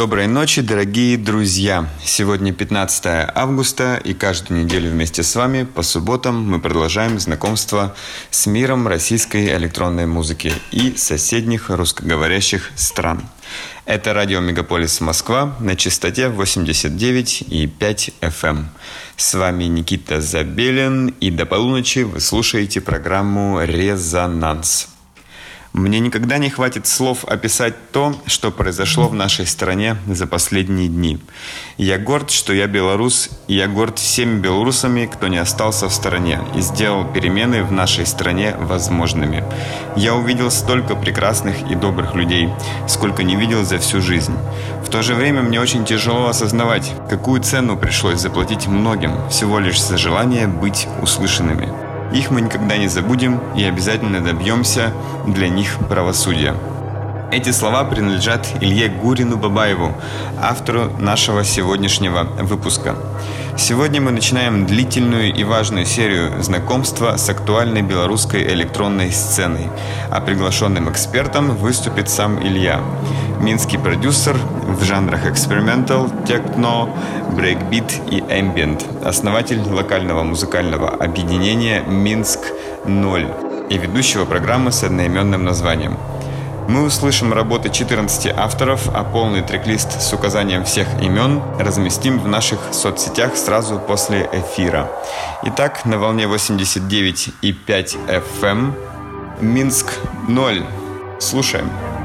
Доброй ночи, дорогие друзья! Сегодня 15 августа, и каждую неделю вместе с вами по субботам мы продолжаем знакомство с миром российской электронной музыки и соседних русскоговорящих стран. Это радио Мегаполис Москва на частоте 89,5 FM. Эм. С вами Никита Забелин, и до полуночи вы слушаете программу «Резонанс». Мне никогда не хватит слов описать то, что произошло в нашей стране за последние дни. Я горд, что я белорус, и я горд всеми белорусами, кто не остался в стороне и сделал перемены в нашей стране возможными. Я увидел столько прекрасных и добрых людей, сколько не видел за всю жизнь. В то же время мне очень тяжело осознавать, какую цену пришлось заплатить многим, всего лишь за желание быть услышанными. Их мы никогда не забудем и обязательно добьемся для них правосудия. Эти слова принадлежат Илье Гурину Бабаеву, автору нашего сегодняшнего выпуска. Сегодня мы начинаем длительную и важную серию знакомства с актуальной белорусской электронной сценой, а приглашенным экспертом выступит сам Илья. Минский продюсер в жанрах experimental, техно, breakbeat и ambient, основатель локального музыкального объединения «Минск-0» и ведущего программы с одноименным названием – мы услышим работы 14 авторов, а полный трек-лист с указанием всех имен разместим в наших соцсетях сразу после эфира. Итак, на волне 89,5 FM эм, Минск 0. Слушаем.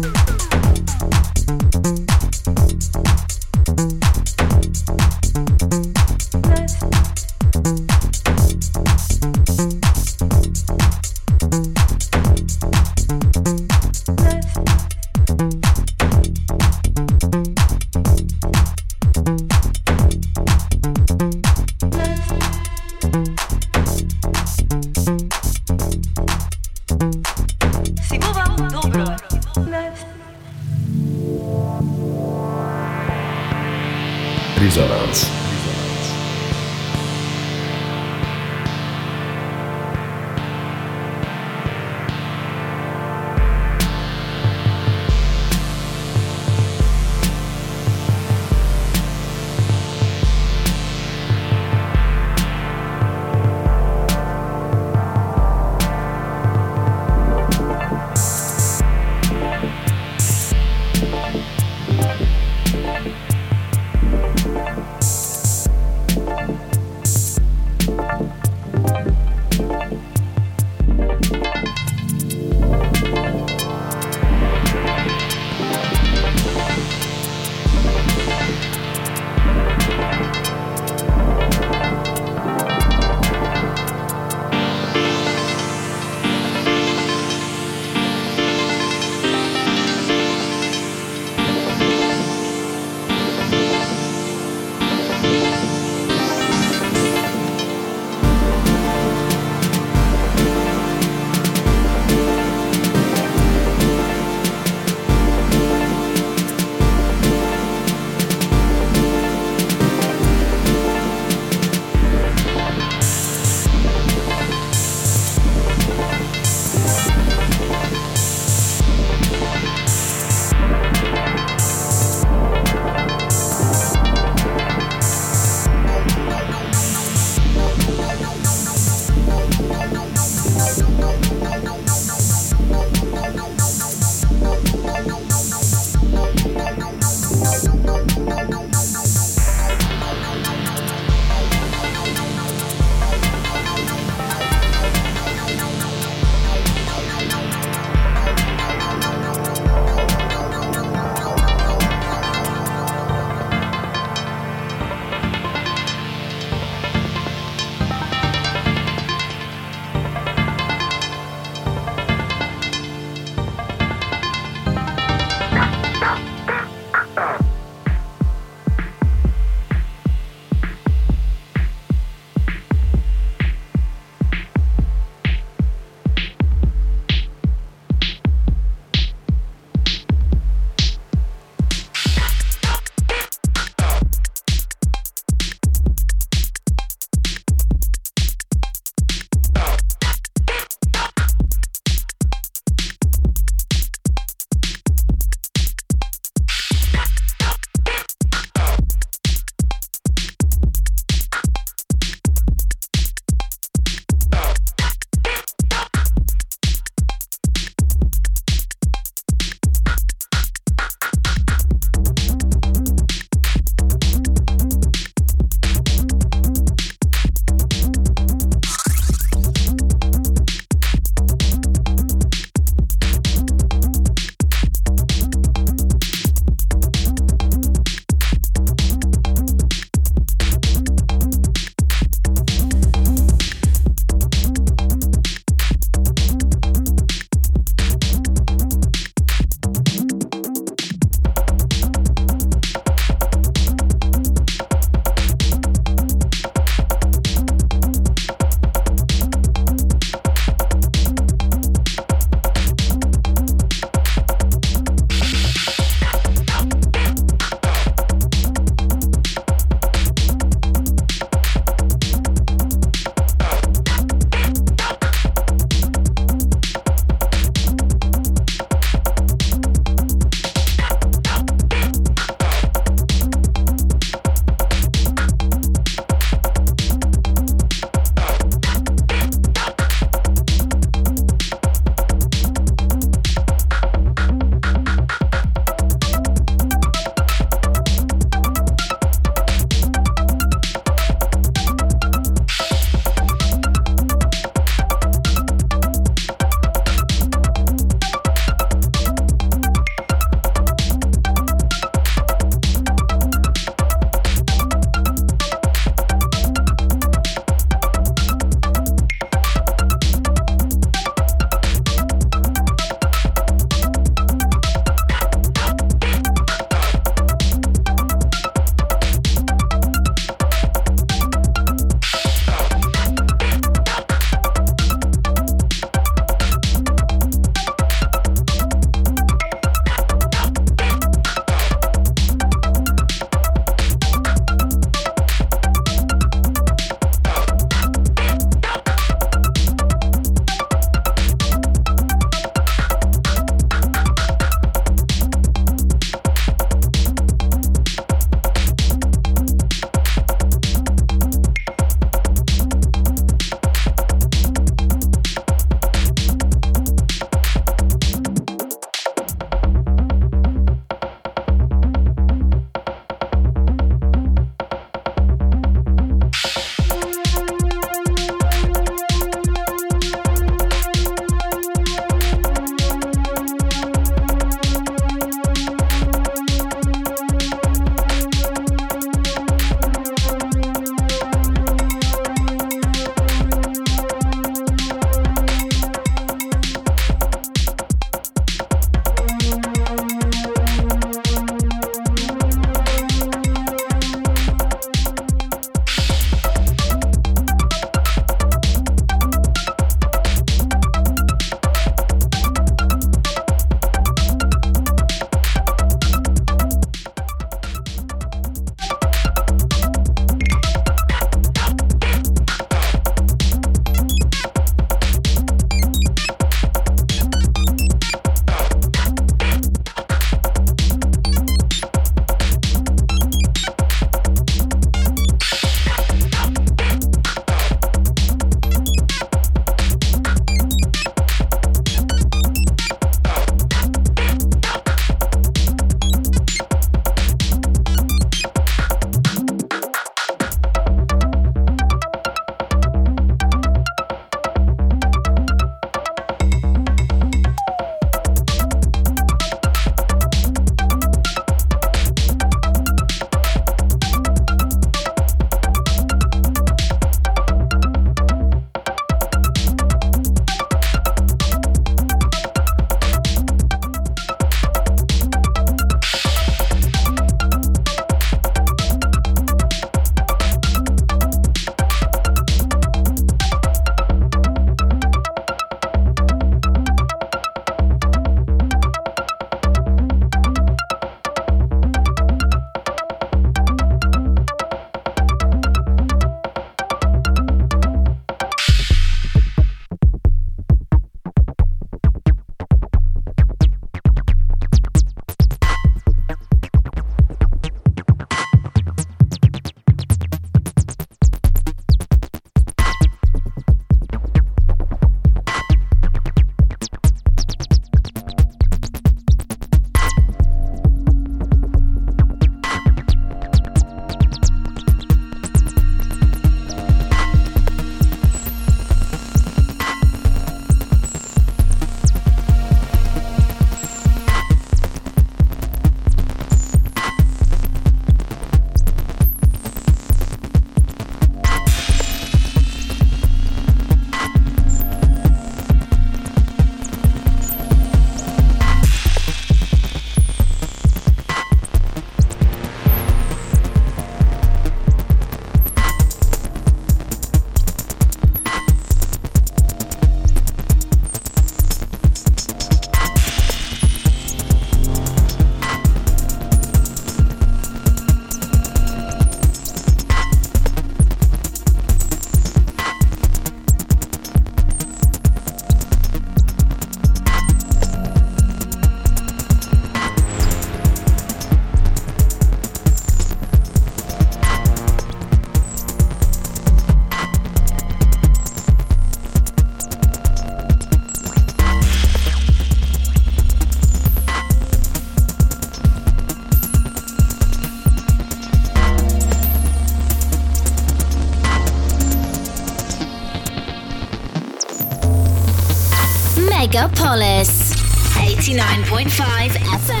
Megapolis 89.5 FM.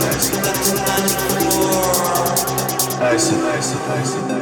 Nice, nice, nice, nice,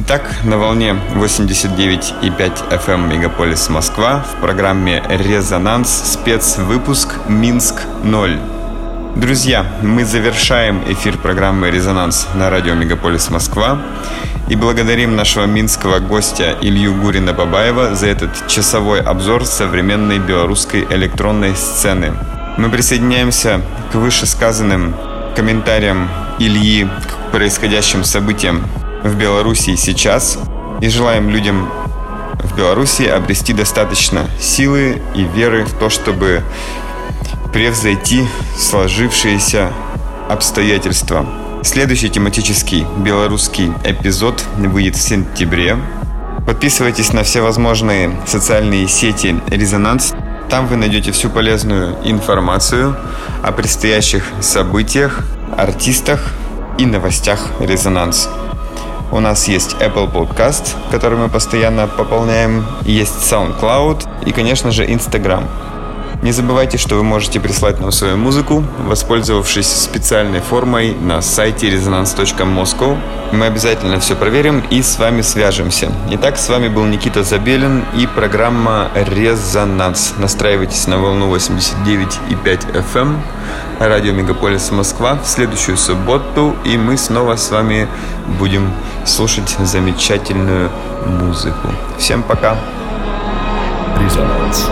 Итак, на волне 89,5 FM эм Мегаполис Москва в программе «Резонанс» спецвыпуск «Минск-0». Друзья, мы завершаем эфир программы «Резонанс» на радио «Мегаполис Москва» и благодарим нашего минского гостя Илью Гурина-Бабаева за этот часовой обзор современной белорусской электронной сцены. Мы присоединяемся к вышесказанным комментариям Ильи к происходящим событиям в Беларуси сейчас и желаем людям в Беларуси обрести достаточно силы и веры в то, чтобы превзойти сложившиеся обстоятельства. Следующий тематический белорусский эпизод выйдет в сентябре. Подписывайтесь на все возможные социальные сети «Резонанс». Там вы найдете всю полезную информацию о предстоящих событиях, артистах и новостях «Резонанс». У нас есть Apple Podcast, который мы постоянно пополняем, есть SoundCloud и, конечно же, Instagram – не забывайте, что вы можете прислать нам свою музыку, воспользовавшись специальной формой на сайте resonance.moscow. Мы обязательно все проверим и с вами свяжемся. Итак, с вами был Никита Забелин и программа «Резонанс». Настраивайтесь на волну 89,5 FM, радио Мегаполис Москва в следующую субботу, и мы снова с вами будем слушать замечательную музыку. Всем пока! Резонанс.